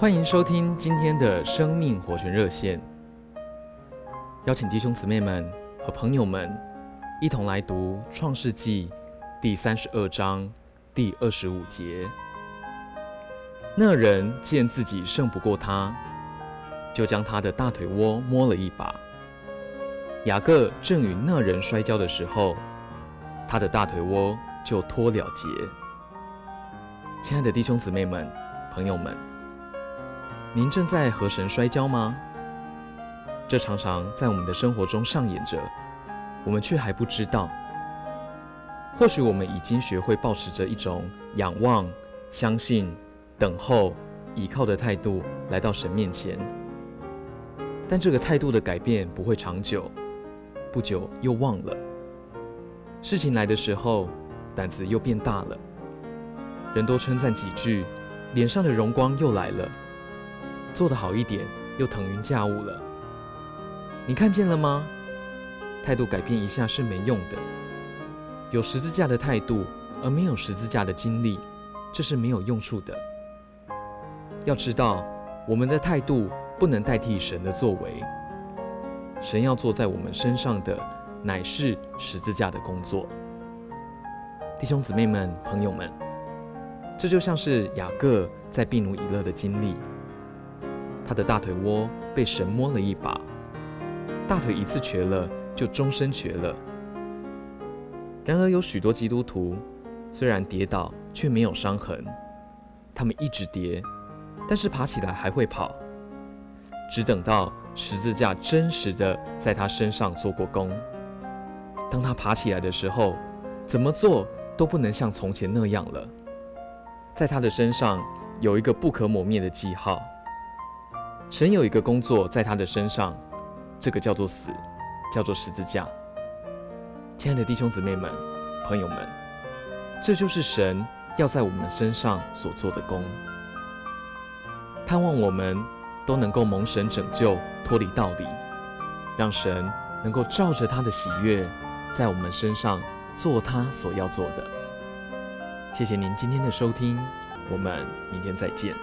欢迎收听今天的生命活泉热线，邀请弟兄姊妹们和朋友们一同来读《创世纪》第三十二章第二十五节。那人见自己胜不过他，就将他的大腿窝摸了一把。雅各正与那人摔跤的时候，他的大腿窝就脱了节。亲爱的弟兄姊妹们、朋友们。您正在和神摔跤吗？这常常在我们的生活中上演着，我们却还不知道。或许我们已经学会保持着一种仰望、相信、等候、依靠的态度来到神面前，但这个态度的改变不会长久，不久又忘了。事情来的时候，胆子又变大了，人多称赞几句，脸上的荣光又来了。做得好一点，又腾云驾雾了。你看见了吗？态度改变一下是没用的。有十字架的态度，而没有十字架的经历，这是没有用处的。要知道，我们的态度不能代替神的作为。神要做在我们身上的，乃是十字架的工作。弟兄姊妹们、朋友们，这就像是雅各在毗努以勒的经历。他的大腿窝被神摸了一把，大腿一次瘸了，就终身瘸了。然而有许多基督徒，虽然跌倒，却没有伤痕。他们一直跌，但是爬起来还会跑。只等到十字架真实的在他身上做过工。当他爬起来的时候，怎么做都不能像从前那样了。在他的身上有一个不可磨灭的记号。神有一个工作在他的身上，这个叫做死，叫做十字架。亲爱的弟兄姊妹们、朋友们，这就是神要在我们身上所做的工。盼望我们都能够蒙神拯救，脱离道理，让神能够照着他的喜悦，在我们身上做他所要做的。谢谢您今天的收听，我们明天再见。